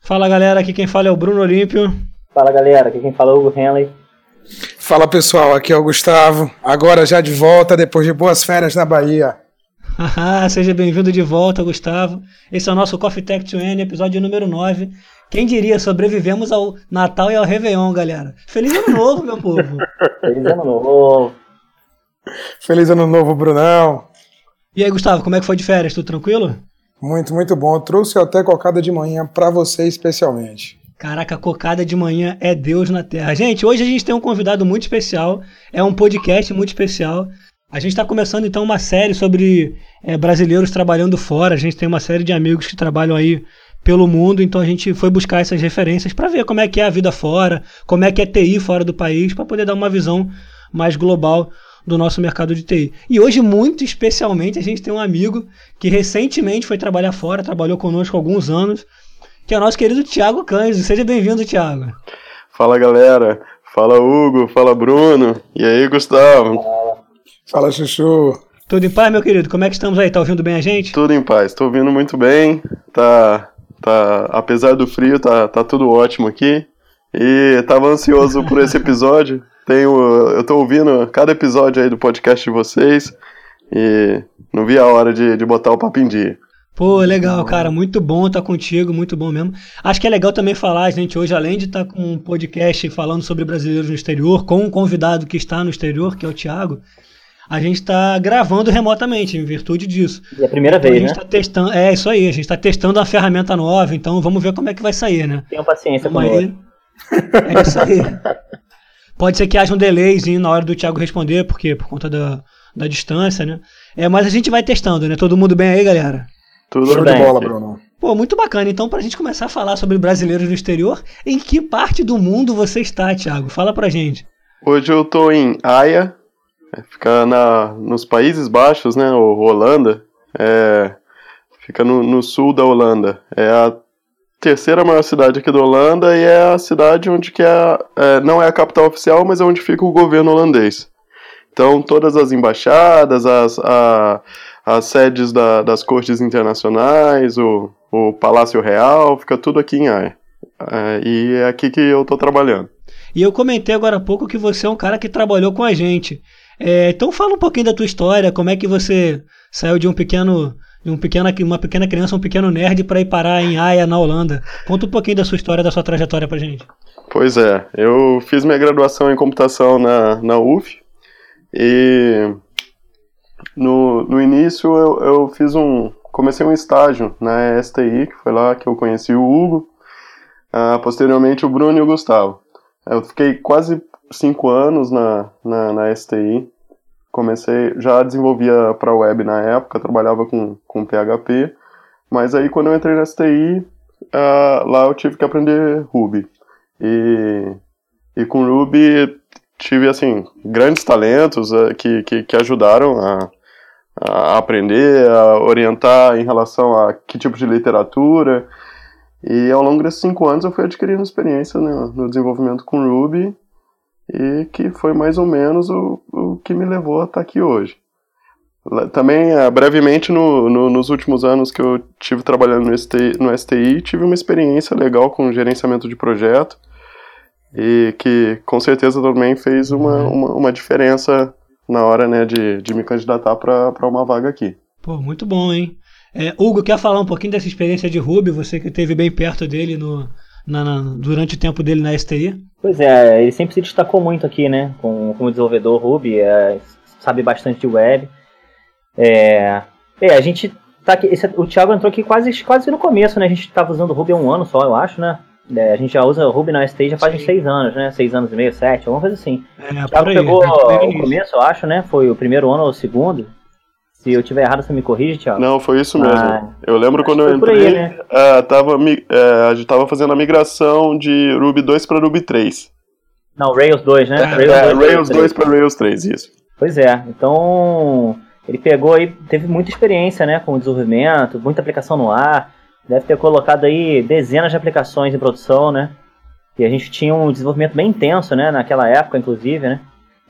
Fala galera, aqui quem fala é o Bruno Olímpio. Fala galera, aqui quem fala é o Hugo Henley. Fala pessoal, aqui é o Gustavo. Agora já de volta depois de boas férias na Bahia. Seja bem-vindo de volta, Gustavo. Esse é o nosso Coffee Tech to End, episódio número 9. Quem diria, sobrevivemos ao Natal e ao Réveillon, galera. Feliz ano novo, meu povo. Feliz ano novo. Feliz ano novo, Brunão. E aí, Gustavo, como é que foi de férias? Tudo tranquilo? Muito, muito bom. Eu trouxe até cocada de manhã para você especialmente. Caraca, cocada de manhã é Deus na Terra. Gente, hoje a gente tem um convidado muito especial. É um podcast muito especial. A gente está começando então uma série sobre é, brasileiros trabalhando fora. A gente tem uma série de amigos que trabalham aí pelo mundo, então a gente foi buscar essas referências para ver como é que é a vida fora, como é que é TI fora do país, para poder dar uma visão mais global do nosso mercado de TI. E hoje, muito especialmente, a gente tem um amigo que recentemente foi trabalhar fora, trabalhou conosco há alguns anos, que é o nosso querido Thiago Cândido. Seja bem-vindo, Thiago. Fala, galera. Fala, Hugo. Fala, Bruno. E aí, Gustavo? Fala, Chuchu. Tudo em paz, meu querido? Como é que estamos aí? Tá ouvindo bem a gente? Tudo em paz. Tô ouvindo muito bem. Tá, tá, apesar do frio, tá, tá tudo ótimo aqui. E tava ansioso por esse episódio. Tenho, eu tô ouvindo cada episódio aí do podcast de vocês e não vi a hora de, de botar o papo em dia. Pô, legal, cara, muito bom estar contigo, muito bom mesmo. Acho que é legal também falar, gente, hoje, além de estar com um podcast falando sobre brasileiros no exterior, com um convidado que está no exterior, que é o Thiago, a gente está gravando remotamente, em virtude disso. E é a primeira então, vez, a gente né? Tá testando, é isso aí, a gente está testando uma ferramenta nova, então vamos ver como é que vai sair, né? Tenham paciência Vamos com aí. É isso aí. Pode ser que haja um delayzinho na hora do Thiago responder, porque por conta da, da distância, né? É, mas a gente vai testando, né? Todo mundo bem aí, galera? Tudo Show de bem. bola, Bruno. Pô, muito bacana. Então, pra gente começar a falar sobre brasileiros no exterior, em que parte do mundo você está, Thiago? Fala pra gente. Hoje eu tô em Haia, fica na, nos Países Baixos, né? Ou Holanda. É, fica no, no sul da Holanda. É a terceira maior cidade aqui da Holanda e é a cidade onde que é, é, não é a capital oficial, mas é onde fica o governo holandês. Então todas as embaixadas, as, a, as sedes da, das cortes internacionais, o, o Palácio Real, fica tudo aqui em Haia. É, e é aqui que eu tô trabalhando. E eu comentei agora há pouco que você é um cara que trabalhou com a gente. É, então fala um pouquinho da tua história, como é que você saiu de um pequeno, de um pequena, uma pequena criança, um pequeno nerd para ir parar em Haia, na Holanda. Conta um pouquinho da sua história, da sua trajetória pra gente. Pois é, eu fiz minha graduação em computação na, na UF e no, no início eu, eu fiz um. comecei um estágio na STI, que foi lá que eu conheci o Hugo, ah, posteriormente o Bruno e o Gustavo. Eu fiquei quase cinco anos na, na, na STI. Comecei, já desenvolvia para web na época, trabalhava com, com PHP, mas aí quando eu entrei na STI, ah, lá eu tive que aprender Ruby. E, e com Ruby tive, assim, grandes talentos ah, que, que, que ajudaram a, a aprender, a orientar em relação a que tipo de literatura. E ao longo desses cinco anos eu fui adquirindo experiência no desenvolvimento com Ruby e que foi mais ou menos o, o que me levou a estar aqui hoje. Também, eh, brevemente, no, no- nos últimos anos que eu tive trabalhando no STI, no STI, tive uma experiência legal com gerenciamento de projeto e que com certeza também fez uma, uma, uma diferença na hora né, de, de me candidatar para uma vaga aqui. Pô, muito bom, hein? É, Hugo, quer falar um pouquinho dessa experiência de Ruby? Você que esteve bem perto dele no, na- na- durante o tempo dele na STI. Pois é, ele sempre se destacou muito aqui, né? Com- Como desenvolvedor Ruby, é, sabe bastante de web. É, é, a gente tá aqui. esse- o Thiago entrou aqui quase, quase no começo, né? A gente tava usando Ruby há um ano só, eu acho, né? É, a gente já usa Ruby na STI já faz uns Sim. seis anos, né? Seis anos e meio, sete, alguma coisa assim. É, O Thiago aí. pegou é, o começo, eu acho, né? Foi o primeiro ano ou o segundo. Se eu tiver errado, você me corrige, Thiago. Não, foi isso mesmo. Ah, eu lembro quando eu por aí, entrei, né? eh, tava, eh, a gente tava fazendo a migração de Ruby 2 para Ruby 3. Não, Rails 2, né? É, É, Rails 2 3. para Rails 3, isso. Pois é, então ele pegou aí, teve muita experiência, né, com o desenvolvimento, muita aplicação no ar, deve ter colocado aí dezenas de aplicações em produção, né? E a gente tinha um desenvolvimento bem intenso, né, naquela época, inclusive, né?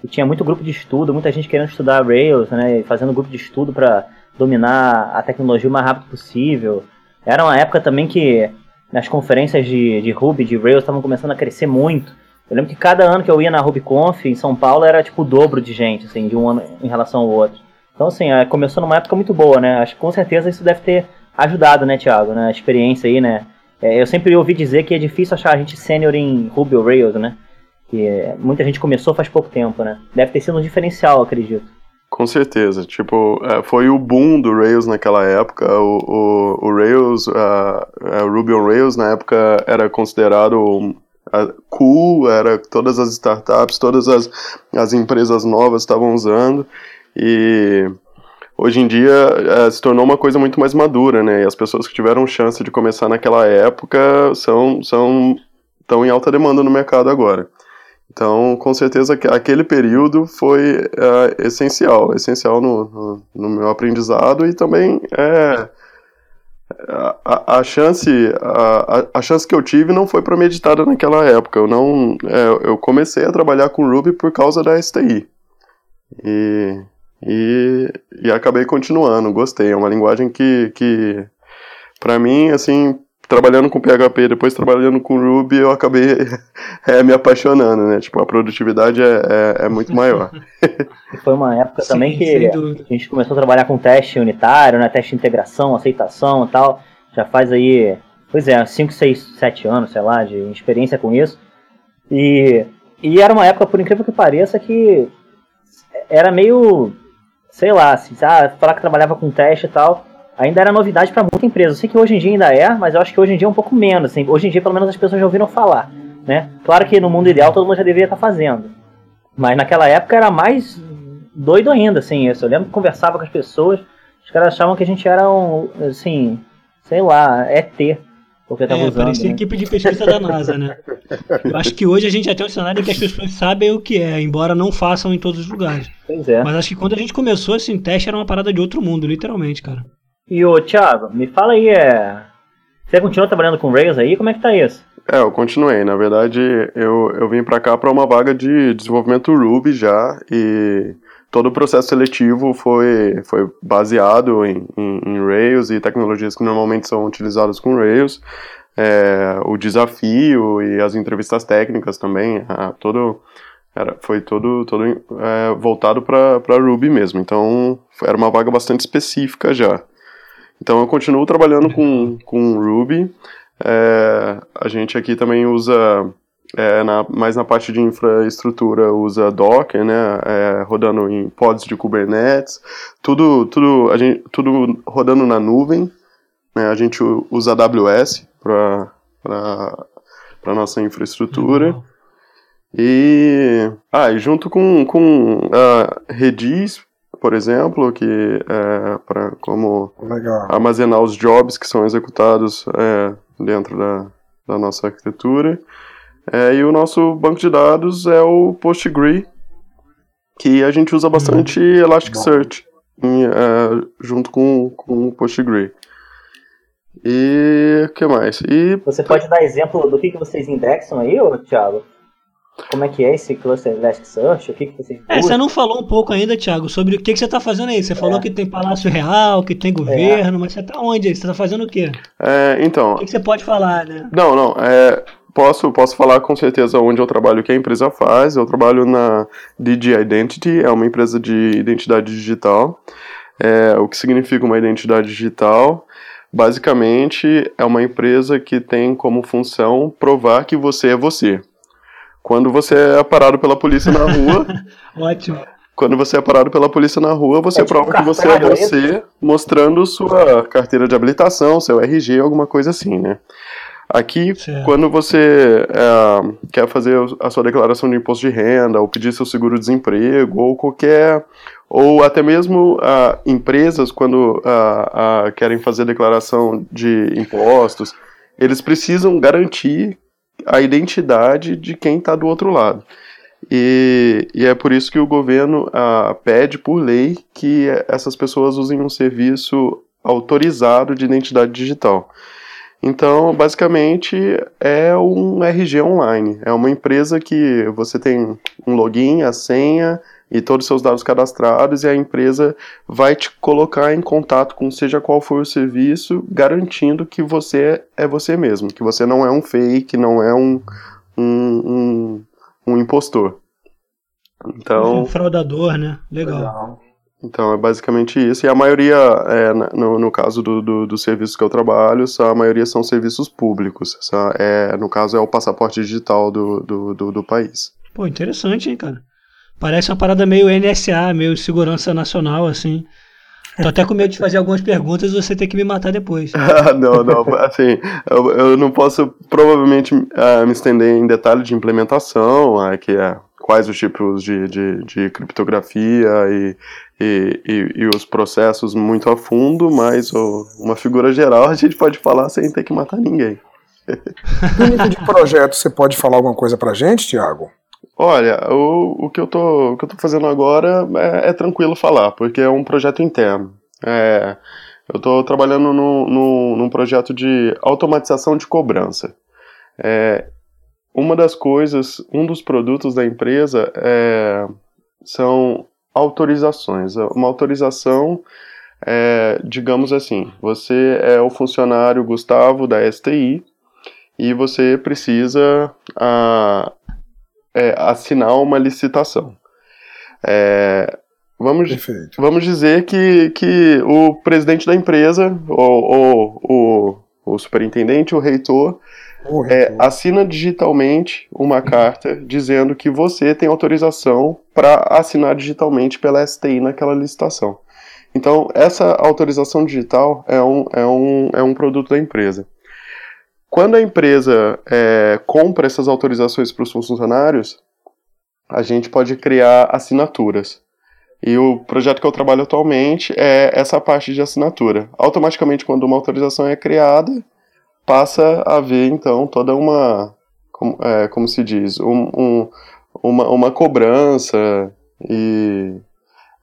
E tinha muito grupo de estudo, muita gente querendo estudar Rails, né, fazendo grupo de estudo para dominar a tecnologia o mais rápido possível. Era uma época também que nas conferências de, de Ruby, de Rails, estavam começando a crescer muito. Eu lembro que cada ano que eu ia na RubyConf em São Paulo era tipo o dobro de gente, assim, de um ano em relação ao outro. Então, assim, é, começou numa época muito boa, né? Acho que com certeza isso deve ter ajudado, né, Thiago, né? A experiência aí, né? É, eu sempre ouvi dizer que é difícil achar a gente sênior em Ruby ou Rails, né? Que muita gente começou faz pouco tempo, né? Deve ter sido um diferencial, acredito. Com certeza, tipo, é, foi o boom do Rails naquela época, o, o, o Rails, uh, Ruby on Rails na época era considerado cool, era todas as startups, todas as, as empresas novas estavam usando, e hoje em dia é, se tornou uma coisa muito mais madura, né? E as pessoas que tiveram chance de começar naquela época são são estão em alta demanda no mercado agora. Então, com certeza, aquele período foi é, essencial, essencial no, no, no, meu aprendizado e também é, a, a, chance a, a, chance que eu tive não foi premeditada naquela época. Eu não é, eu comecei a trabalhar com Ruby por causa da STI e e, e acabei continuando, gostei. É uma linguagem que, que para mim, assim, trabalhando com PHP depois trabalhando com Ruby, eu acabei é, me apaixonando, né? Tipo, a produtividade é, é, é muito maior. Foi uma época Sim, também que a gente começou a trabalhar com teste unitário, né? Teste de integração, aceitação e tal. Já faz aí, pois é, 5, 6, 7 anos, sei lá, de experiência com isso. E, e era uma época, por incrível que pareça, que era meio sei lá, se ah, falar que trabalhava com teste e tal, ainda era novidade para muita empresa. Eu sei que hoje em dia ainda é, mas eu acho que hoje em dia é um pouco menos. Assim. Hoje em dia, pelo menos, as pessoas já ouviram falar. Né? Claro que no mundo ideal todo mundo já deveria estar tá fazendo. Mas naquela época era mais doido ainda, assim. Eu lembro que conversava com as pessoas, os caras achavam que a gente era um, assim, sei lá, ET. Porque tava é, usando, parecia né? equipe de pesquisa da NASA, né? Eu acho que hoje a gente já tem um cenário em que as pessoas sabem o que é, embora não façam em todos os lugares. Pois é. Mas acho que quando a gente começou, assim, teste era uma parada de outro mundo, literalmente, cara. E ô, Thiago, me fala aí, é... Você continua trabalhando com Rails aí? Como é que tá isso? É, eu continuei. Na verdade, eu, eu vim pra cá pra uma vaga de desenvolvimento Ruby já, e todo o processo seletivo foi, foi baseado em, em, em, Rails e tecnologias que normalmente são utilizadas com Rails. É, o desafio e as entrevistas técnicas também, todo, era, foi todo, todo é, voltado para Ruby mesmo. Então, era uma vaga bastante específica já. Então, eu continuo trabalhando com, com Ruby. É, a gente aqui também usa é, na, mais na parte de infraestrutura usa Docker, né, é, rodando em pods de Kubernetes, tudo, tudo, a gente, tudo rodando na nuvem, né, a gente usa AWS para para nossa infraestrutura. E, ah, e junto com, com a Redis, por exemplo, que é para como Legal. armazenar os jobs que são executados é, dentro da, da nossa arquitetura. É, e o nosso banco de dados é o Postgre, que a gente usa bastante uhum. Elasticsearch em, é, junto com, com o Postgre. E o que mais? E... Você pode dar exemplo do que, que vocês indexam aí, ô, Thiago? Como é que é esse cluster Elasticsearch? O que, que vocês é, você não falou um pouco ainda, Thiago, sobre o que, que você está fazendo aí. Você é. falou que tem Palácio Real, que tem governo, é. mas você está onde aí? Você está fazendo o quê? É, então... O que, que, você pode falar, né? Não, não, é... Posso, posso falar com certeza onde eu trabalho, o que a empresa faz. Eu trabalho na DG Identity, é uma empresa de identidade digital. É, o que significa uma identidade digital? Basicamente, é uma empresa que tem como função provar que você é você. Quando você é parado pela polícia na rua. Ótimo. Quando você é parado pela polícia na rua, você é tipo prova que você é você, mostrando sua carteira de habilitação, seu RG, alguma coisa assim, né? Aqui, certo. quando você é, quer fazer a sua declaração de imposto de renda, ou pedir seu seguro-desemprego, ou qualquer. Ou até mesmo uh, empresas, quando uh, uh, querem fazer declaração de impostos, eles precisam garantir a identidade de quem está do outro lado. E, e, é por isso que o governo pede por lei que essas pessoas usem um serviço autorizado de identidade digital. Então, basicamente, é um RG online. É uma empresa que você tem um login, a senha e todos os seus dados cadastrados e a empresa vai te colocar em contato com seja qual for o serviço, garantindo que você é você mesmo, que você não é um fake, não é um, um, um, um impostor. Então, um fraudador, né? Legal. Legal. Então é basicamente isso. E a maioria, é, no, no caso do, do, dos serviços que eu trabalho, a maioria são serviços públicos. É, no caso é o passaporte digital do, do, do, do país. Pô, interessante, hein, cara? Parece uma parada meio NSA, meio segurança nacional, assim. Tô até com medo de fazer algumas perguntas e você ter que me matar depois. não, não, assim, eu, eu não posso provavelmente uh, me estender em detalhe de implementação, uh, que é quais os tipos de, de, de criptografia e, e, e, e, os processos muito a fundo, mas oh, uma figura geral a gente pode falar sem ter que matar ninguém. No nível de projeto, você pode falar alguma coisa pra gente, Tiago? Olha, o, o, que eu tô, o que eu tô fazendo agora é, é tranquilo falar, porque é um projeto interno. É, eu estou trabalhando no, no, num projeto de automatização de cobrança. É, uma das coisas, um dos produtos da empresa é, são autorizações. Uma autorização é, digamos assim, você é o funcionário Gustavo da STI e você precisa a, é, assinar uma licitação. É, vamos, vamos dizer que, que o presidente da empresa, ou, o, o superintendente, o reitor, é, assina digitalmente uma carta dizendo que você tem autorização para assinar digitalmente pela STI naquela licitação. Então, essa autorização digital é um, é um, é um produto da empresa. Quando a empresa é, compra essas autorizações para os funcionários, a gente pode criar assinaturas. E o projeto que eu trabalho atualmente é essa parte de assinatura. Automaticamente, quando uma autorização é criada, passa a haver então toda uma, como, é, como se diz, um, um, uma, uma cobrança e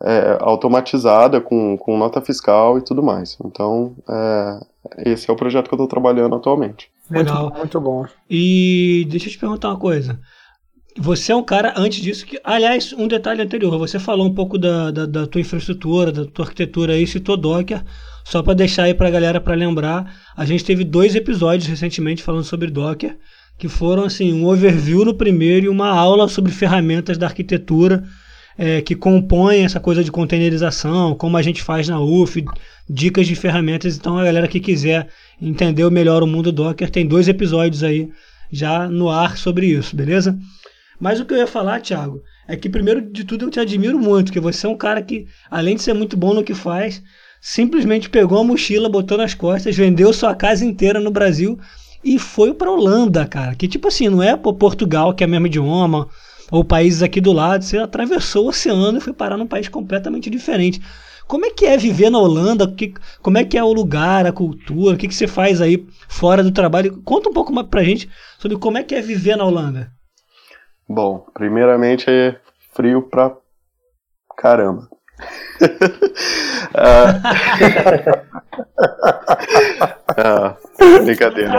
é, automatizada com, com nota fiscal e tudo mais. Então, é, esse é o projeto que eu estou trabalhando atualmente. Legal. Muito, muito bom. E deixa eu te perguntar uma coisa. Você é um cara, antes disso, que. Aliás, um detalhe anterior, você falou um pouco da, da, da tua infraestrutura, da tua arquitetura aí, citou Docker. Só para deixar aí para a galera para lembrar, a gente teve dois episódios recentemente falando sobre Docker, que foram assim um overview no primeiro e uma aula sobre ferramentas da arquitetura é, que compõem essa coisa de containerização, como a gente faz na UF, dicas de ferramentas. Então a galera que quiser entender melhor o mundo Docker tem dois episódios aí já no ar sobre isso, beleza? Mas o que eu ia falar, Thiago, é que primeiro de tudo eu te admiro muito, porque você é um cara que, além de ser muito bom no que faz, simplesmente pegou a mochila, botou nas costas, vendeu sua casa inteira no Brasil e foi para Holanda, cara. Que tipo assim, não é Portugal, que é mesmo idioma, ou países aqui do lado, você atravessou o oceano e foi parar num país completamente diferente. Como é que é viver na Holanda? Que, como é que é o lugar, a cultura? O que, que você faz aí fora do trabalho? Conta um pouco mais pra gente sobre como é que é viver na Holanda. Bom, primeiramente é frio pra caramba. Ah, ah, brincadeira.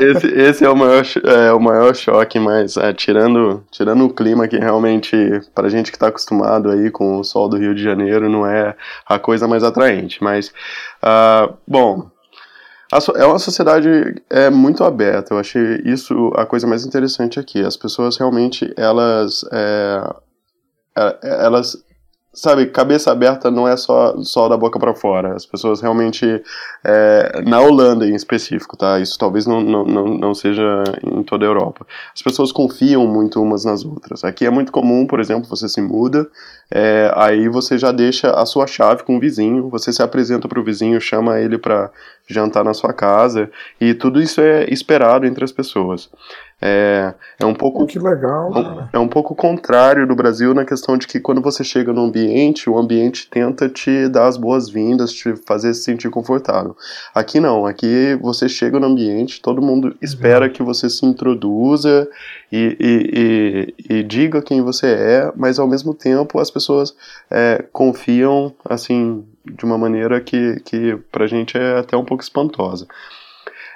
Esse, esse é, o maior, é o maior choque, mas é, tirando, tirando o clima que realmente, pra gente que tá acostumado aí com o sol do Rio de Janeiro, não é a coisa mais atraente. Mas, uh, bom, é uma sociedade é muito aberta. Eu achei isso a coisa mais interessante aqui. As pessoas realmente elas é elas sabe, cabeça aberta não é só, só da boca para fora. As pessoas realmente, é, na Holanda em específico, tá? Isso talvez não, não, não seja em toda a Europa. As pessoas confiam muito umas nas outras. Aqui é muito comum, por exemplo, você se muda, é, aí você já deixa a sua chave com o vizinho, você se apresenta para o vizinho, chama ele para jantar na sua casa, e tudo isso é esperado entre as pessoas. É, é um pouco. Que legal. É, é um pouco contrário do Brasil na questão de que quando você chega no ambiente, o ambiente tenta te dar as boas-vindas, te fazer se sentir confortável. Aqui não, aqui você chega no ambiente, todo mundo espera que você se introduza e, e, e, e, diga quem você é, mas ao mesmo tempo as pessoas é, confiam assim de uma maneira que, que para a gente é até um pouco espantosa.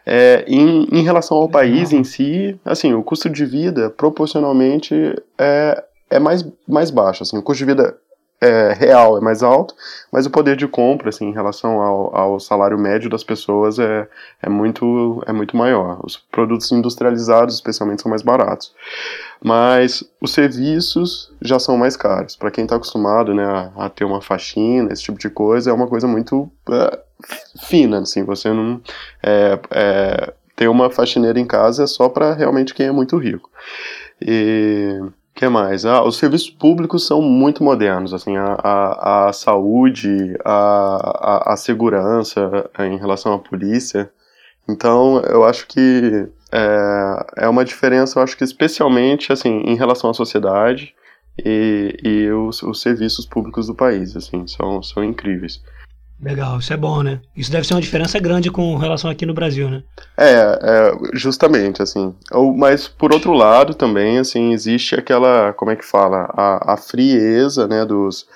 É, em, em relação ao país em si, assim, o custo de vida proporcionalmente é, é mais, mais baixo. Assim, o custo de vida é, real é mais alto, mas o poder de compra, assim, em relação ao, ao, salário médio das pessoas é, é, muito, é muito maior. Os produtos industrializados, especialmente, são mais baratos. Mas os serviços já são mais caros. Para quem está acostumado né, a, a, ter uma faxina, esse tipo de coisa, é uma coisa muito uh, fina, assim, você não... É, é, ter uma faxineira em casa é só para realmente quem é muito rico. E que mais? Ah, os serviços públicos são muito modernos, assim, a, a, a saúde, a, a, a, segurança em relação à polícia. Então, eu acho que é, é uma diferença, eu acho que especialmente, assim, em relação à sociedade e, e os, os serviços públicos do país, assim, são, são incríveis. Legal, isso é bom, né? Isso deve ser uma diferença grande com relação aqui no Brasil, né? É, é justamente, assim. Mas, por outro lado, também, assim, existe aquela, como é que fala, a, a frieza, né, dos,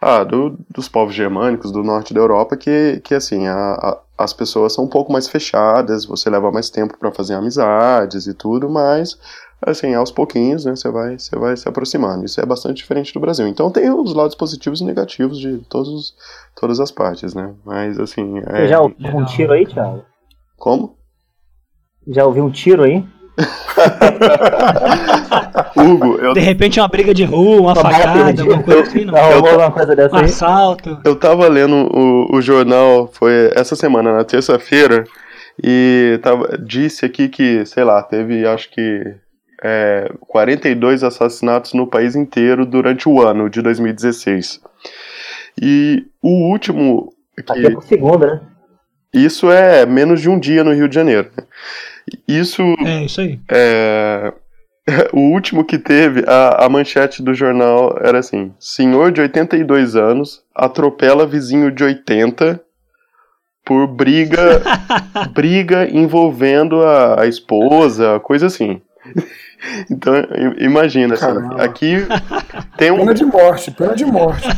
ah, do, dos povos germânicos do norte da Europa, que, que assim, a, a, as pessoas são um pouco mais fechadas, você leva mais tempo para fazer amizades e tudo, mas assim, aos pouquinhos, né, você vai, você vai se aproximando. Isso é bastante diferente do Brasil. Então tem os lados positivos e negativos de todos, todas as partes, né? Mas assim. É... Você já ouviu um tiro aí, Thiago? Como? Já ouviu um tiro aí? Hugo, eu... De repente uma briga de rua, uma facada, alguma coisa assim, não. não eu, uma coisa dessa um assalto. Eu tava lendo o, o jornal, foi essa semana, na terça-feira, e tava, disse aqui que, sei lá, teve acho que é, 42 assassinatos no país inteiro durante o ano de 2016. E o último. Que, Até por segunda, né? Isso é menos de um dia no Rio de Janeiro. Isso. É, isso aí. É, o último que teve, a, a manchete do jornal era assim: senhor de 82 anos atropela vizinho de 80 por briga briga envolvendo a, a esposa, coisa assim. Então, imagina, assim, aqui tem um. Pena de morte, pena de morte.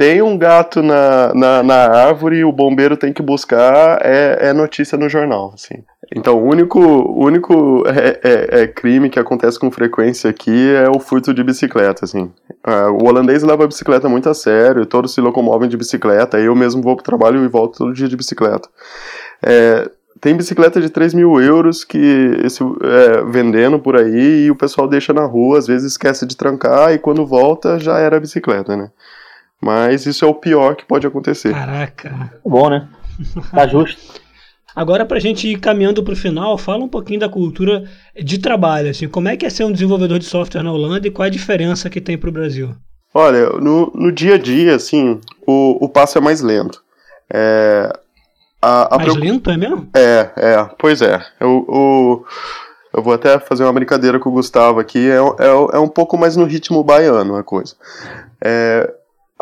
Tem um gato na, na, na, árvore e o bombeiro tem que buscar, é, é notícia no jornal, assim. Então, o único, único é, é, é, crime que acontece com frequência aqui é o furto de bicicleta, assim. É, o holandês leva a bicicleta muito a sério, todos se locomovem de bicicleta, eu mesmo vou pro trabalho e volto todo dia de bicicleta. É, tem bicicleta de 3 mil euros que esse, é, vendendo por aí e o pessoal deixa na rua, às vezes esquece de trancar e quando volta já era a bicicleta, né? Mas isso é o pior que pode acontecer. Caraca. Tá bom, né? Tá justo. Agora, para a gente ir caminhando para o final, fala um pouquinho da cultura de trabalho. Assim, como é que é ser um desenvolvedor de software na Holanda e qual a diferença que tem para o Brasil? Olha, no, no dia a dia, assim, o, o passo é mais lento. É, a, a Mais lento, é mesmo? É, é, pois é. Eu, eu, eu vou até fazer uma brincadeira com o Gustavo aqui, é, é, é um pouco mais no ritmo baiano a coisa. É,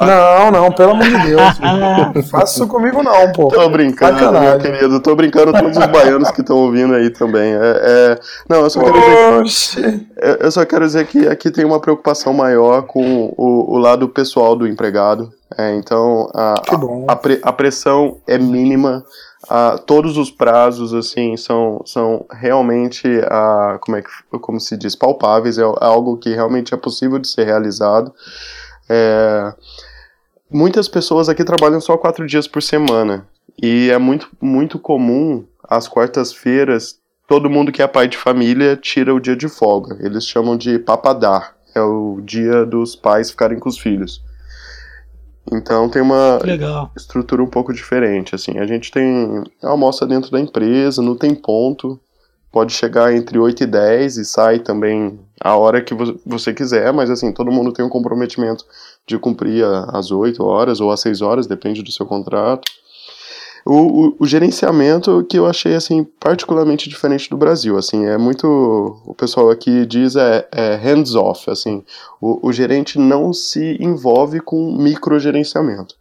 não, não, pelo amor de Deus. não faça isso comigo, não, pô. Tô brincando, Sacanagem. meu querido. Tô brincando todos os baianos que estão ouvindo aí também. É, é... Não, eu só quero dizer que, eu só quero dizer que aqui tem uma preocupação maior com o, o lado pessoal do empregado. É, então, a, a, a, pre, a, pressão é mínima. A, todos os prazos, assim, são, são realmente, a, como, é que, como se diz, palpáveis. É algo que realmente é possível de ser realizado. É, muitas pessoas aqui trabalham só quatro dias por semana. E é muito, muito comum, às quartas-feiras, todo mundo que é pai de família tira o dia de folga. Eles chamam de papadar. É o dia dos pais ficarem com os filhos. Então tem uma Legal. estrutura um pouco diferente. Assim, a gente tem almoça dentro da empresa, não tem ponto. Pode chegar entre 8 e 10 e sai também a hora que você quiser, mas assim, todo mundo tem um comprometimento de cumprir às 8 horas ou às 6 horas, depende do seu contrato. O, o, o, gerenciamento que eu achei assim particularmente diferente do Brasil, assim é muito o pessoal aqui diz é, é hands off, assim o, o, gerente não se envolve com microgerenciamento.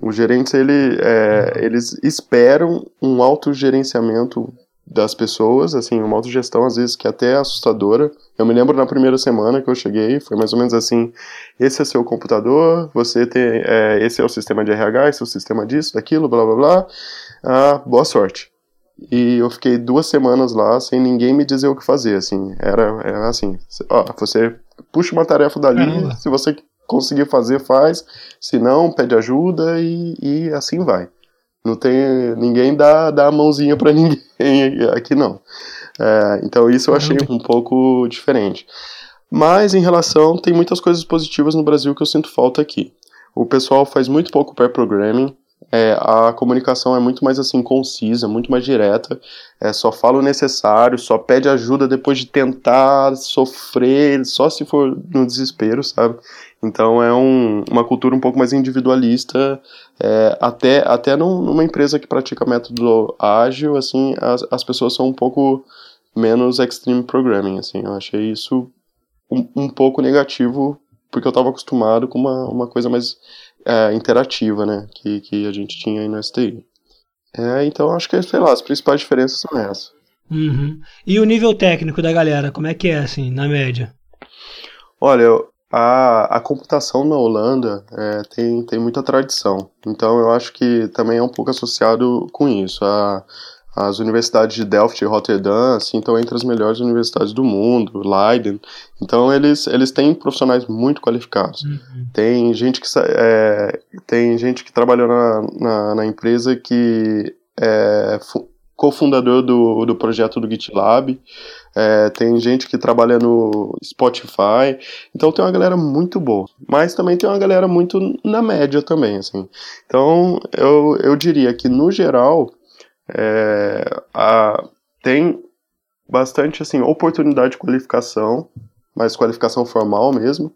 Os gerentes ele, é, eles esperam um autogerenciamento das pessoas, assim, uma autogestão às vezes que é até assustadora. Eu me lembro na primeira semana que eu cheguei, foi mais ou menos assim: esse é seu computador, você tem, é, esse é o sistema de RH, esse é o sistema disso, daquilo, blá blá blá. Ah, boa sorte. E eu fiquei duas semanas lá sem ninguém me dizer o que fazer, assim. Era, era assim: ó, você puxa uma tarefa dali, Caramba. se você conseguir fazer, faz, se não, pede ajuda e, e assim vai. Não tem. Ninguém dá, dá a mãozinha para ninguém aqui, não. É, então isso eu achei um pouco diferente. Mas em relação, tem muitas coisas positivas no Brasil que eu sinto falta aqui. O pessoal faz muito pouco pair programming, é, a comunicação é muito mais assim concisa, muito mais direta. É, só fala o necessário, só pede ajuda depois de tentar sofrer, só se for no desespero, sabe? Então é um, uma cultura um pouco mais individualista, é, até, até num, numa empresa que pratica método ágil, assim, as, as pessoas são um pouco menos extreme programming, assim, eu achei isso um, um pouco negativo, porque eu estava acostumado com uma, uma coisa mais é, interativa, né, que, que a gente tinha aí no STI. É, então acho que, sei lá, as principais diferenças são essas. Uhum. E o nível técnico da galera, como é que é, assim, na média? Olha, eu, a, a computação na Holanda é, tem, tem muita tradição, então eu acho que também é um pouco associado com isso. A, as universidades de Delft e Rotterdam assim, estão entre as melhores universidades do mundo, Leiden. Então eles, eles têm profissionais muito qualificados. Uhum. Tem gente que é, tem gente que trabalhou na, na, na empresa que é cofundador do, do projeto do GitLab é, tem gente que trabalha no Spotify, então tem uma galera muito boa, mas também tem uma galera muito na média também, assim. Então eu, eu diria que no geral é, a, tem bastante assim oportunidade de qualificação, mas qualificação formal mesmo.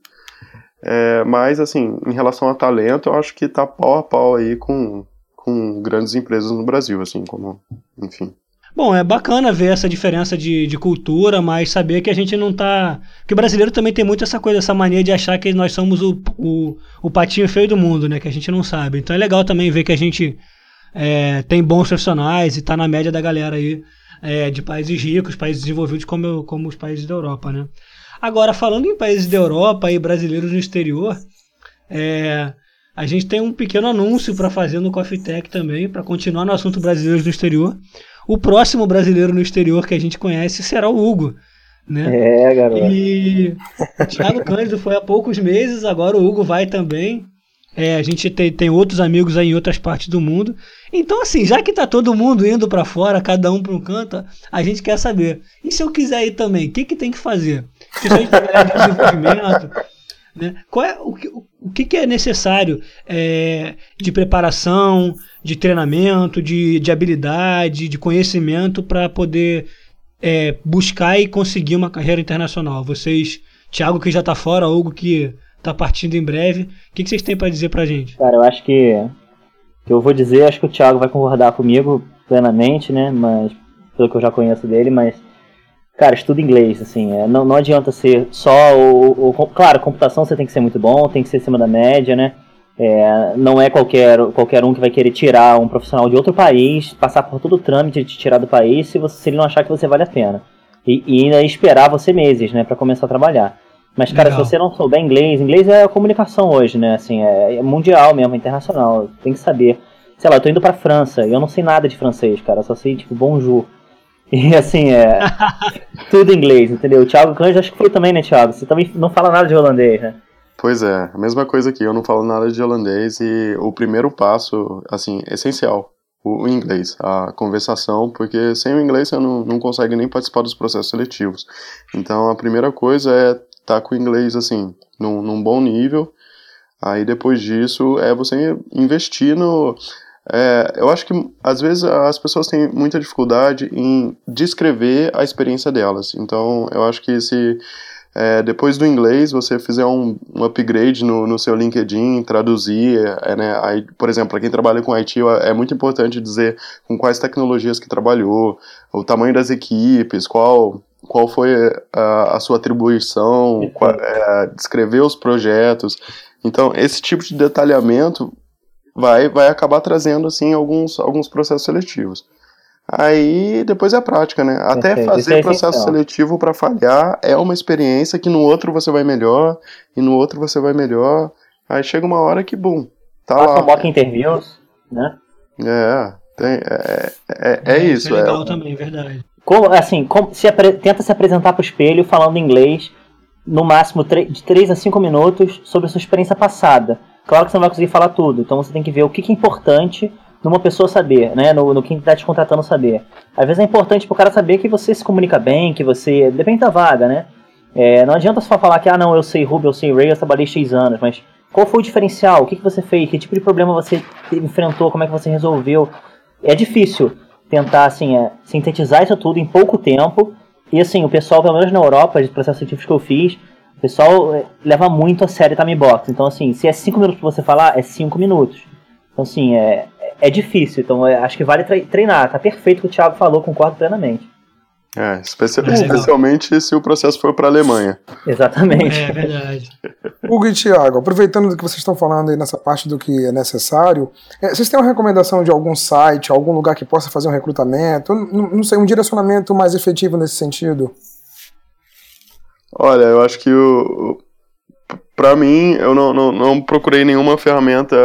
É, mas assim, em relação a talento, eu acho que tá pau a pau aí com, com grandes empresas no Brasil, assim, como, enfim. Bom, é bacana ver essa diferença de, de cultura, mas saber que a gente não tá. Que o brasileiro também tem muito essa coisa, essa mania de achar que nós somos o, o, o patinho feio do mundo, né? Que a gente não sabe. Então é legal também ver que a gente é, tem bons profissionais e tá na média da galera aí é, de países ricos, países desenvolvidos como, como os países da Europa, né? Agora, falando em países da Europa e brasileiros no exterior, é, a gente tem um pequeno anúncio para fazer no Coffee Tech também, para continuar no assunto brasileiros no exterior. O próximo brasileiro no exterior que a gente conhece será o Hugo. Né? É, garoto. E o Thiago Cândido foi há poucos meses, agora o Hugo vai também. É, a gente tem, tem outros amigos aí em outras partes do mundo. Então, assim, já que tá todo mundo indo para fora, cada um para um canto, a gente quer saber. E se eu quiser ir também, o que, que tem que fazer? Se a gente tiver de desenvolvimento, né? Qual é, o, que, o que é necessário é, de preparação, de treinamento, de, de habilidade, de conhecimento para poder é, buscar e conseguir uma carreira internacional? Vocês, Thiago que já está fora, Hugo que está partindo em breve, o que, que vocês têm para dizer para gente? Cara, eu acho que, que eu vou dizer, acho que o Thiago vai concordar comigo plenamente, né? Mas pelo que eu já conheço dele, mas Cara, estuda inglês, assim, é, não, não adianta ser só o, o, Claro, computação você tem que ser muito bom, tem que ser acima da média, né? É, não é qualquer, qualquer um que vai querer tirar um profissional de outro país, passar por todo o trâmite de te tirar do país se, você, se ele não achar que você vale a pena. E, e ainda esperar você meses, né, para começar a trabalhar. Mas, cara, Legal. se você não souber inglês, inglês é a comunicação hoje, né? Assim, é, é mundial mesmo, é internacional. Tem que saber. Sei lá, eu tô indo pra França e eu não sei nada de francês, cara. Eu só sei, tipo, bonjour. E assim, é. tudo em inglês, entendeu? O Thiago Cândido acho que foi também, né, Thiago? Você também não fala nada de holandês, né? Pois é, a mesma coisa aqui, eu não falo nada de holandês e o primeiro passo, assim, essencial, o inglês, a conversação, porque sem o inglês você não, não consegue nem participar dos processos seletivos. Então a primeira coisa é estar tá com o inglês, assim, num, num bom nível, aí depois disso é você investir no é, eu acho que às vezes as pessoas têm muita dificuldade em descrever a experiência delas. Então, eu acho que se é, depois do inglês você fizer um, um upgrade no, no, seu LinkedIn, traduzir, é, né, aí, por exemplo, para quem trabalha com IT é muito importante dizer com quais tecnologias que trabalhou, o tamanho das equipes, qual qual foi a, a sua atribuição, qual, é, descrever os projetos. Então, esse tipo de detalhamento vai, vai acabar trazendo assim alguns, alguns processos seletivos. Aí depois é a prática, né? Até Perfeito. Fazer é processo seletivo para falhar é uma experiência que no outro você vai melhor, e no outro você vai melhor. Aí chega uma hora que, bum, tá Façam lá. mock interviews, né? É, tem- é, é, é isso. é É, legal também, verdade. Como, assim, como, se apre- tenta se apresentar pro espelho falando inglês, no máximo de 3 a 5 minutos, sobre a sua experiência passada. Claro que você não vai conseguir falar tudo, então você tem que ver o que, que é importante numa pessoa saber, né? No, no quem está te contratando saber. Às vezes é importante pro cara saber que você se comunica bem, que você. Depende da vaga, né? É, não adianta só falar que, ah, não, eu sei Ruby, eu sei Ray, eu trabalhei X anos, mas qual foi o diferencial? O que, que você fez? Que tipo de problema você enfrentou? Como é que você resolveu? É difícil tentar, assim, é, sintetizar isso tudo em pouco tempo. E, assim, o pessoal, pelo menos na Europa, de processos científicos que eu fiz, o pessoal é, leva muito a sério time box. Então, assim, se é 5 minutos pra você falar, é 5 minutos. Então, assim, é, é difícil. Então, é, acho que vale tre- treinar. Tá perfeito o que o Thiago falou, concordo plenamente. é, especia- É especialmente se o processo for para a Alemanha. Exatamente. É verdade. Hugo e Thiago, aproveitando do que vocês estão falando aí nessa parte do que é necessário, é, vocês têm uma recomendação de algum site, algum lugar que possa fazer um recrutamento? N- Não sei, um direcionamento mais efetivo nesse sentido? Olha, eu acho que o, para mim, eu não, não, não procurei nenhuma ferramenta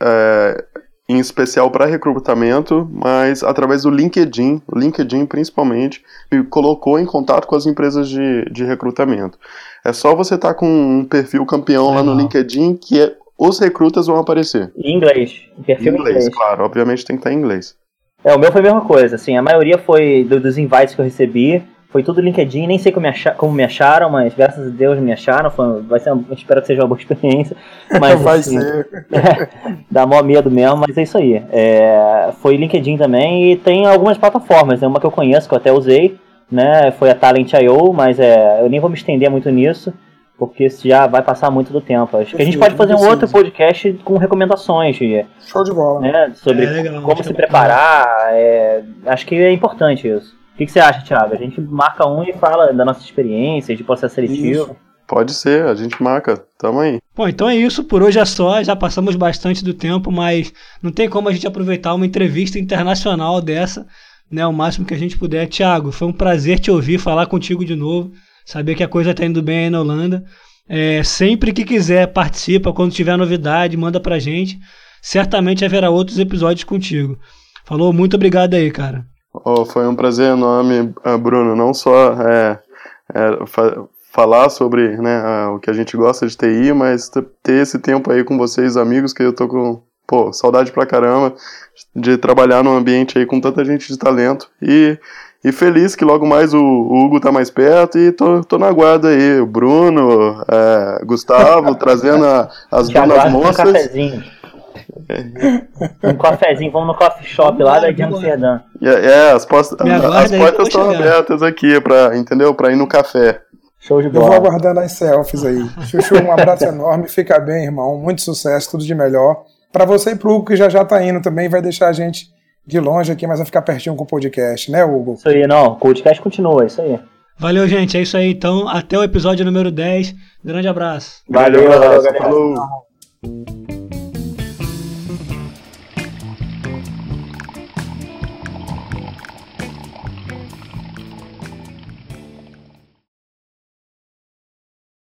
é, em especial para recrutamento, mas através do LinkedIn, o LinkedIn principalmente, me colocou em contato com as empresas de, de recrutamento. É só você estar com um perfil campeão lá no. LinkedIn que é- os recrutas vão aparecer. Em inglês. Perfil Em em inglês, inglês. claro, obviamente tem que estar em inglês. É, o meu foi a mesma coisa, assim, a maioria foi do- dos invites que eu recebi, foi tudo LinkedIn, nem sei como me, acha- como me acharam, mas graças a Deus me acharam, foi, vai ser, uma- espero que seja uma boa experiência, mas Vai assim, ser. dá mó medo mesmo, mas é isso aí. É, foi LinkedIn também e tem algumas plataformas, né, uma que eu conheço, que eu até usei, né, foi a Talent.io, mas é, eu nem vou me estender muito nisso, porque isso já vai passar muito do tempo. Acho que a gente pode fazer um outro podcast com recomendações de, Show de bola. né, sobre É, legal, como se é preparar. é, acho que é importante isso. O que, que você acha, Thiago? A gente marca um e fala da nossa experiência, de processo seletivo. Isso. Pode ser, a gente marca, tamo aí. Bom, então é isso. Por hoje é só. Já passamos bastante do tempo, mas não tem como a gente aproveitar uma entrevista internacional dessa, né? O máximo que a gente puder. Tiago, foi um prazer te ouvir, falar contigo de novo. Saber que a coisa tá indo bem aí na Holanda. É, sempre que quiser, participa. Quando tiver novidade, manda pra gente. Certamente haverá outros episódios contigo. Falou, muito obrigado aí, cara. Oh, foi um prazer enorme, ah, Bruno, não só é, é, fa- falar sobre né, o que a gente gosta de TI, mas ter esse tempo aí com vocês, amigos, que eu tô com pô, saudade pra caramba de trabalhar num ambiente aí com tanta gente de talento e, e feliz que logo mais o, o Hugo tá mais perto e tô, tô na guarda aí, o Bruno, é, Gustavo, trazendo a- as Thiago, donas que um moças. cafezinho. um cafezinho, vamos no coffee shop lá da de. Amsterdã. É, é, as, as portas estão abertas aqui, pra, entendeu? Pra ir no café. Show de Eu vou bola. aguardando as selfies aí. Chuchu, um abraço enorme, fica bem, irmão. Muito sucesso, tudo de melhor. Pra você e pro Hugo, que já já tá indo também, vai deixar a gente de longe aqui, mas vai ficar pertinho com o podcast, né, Hugo? Isso aí, não. O podcast continua, é isso aí. Valeu, gente. É isso aí, então. Até o episódio número 10. Grande abraço. Valeu, abraço, galera. falou.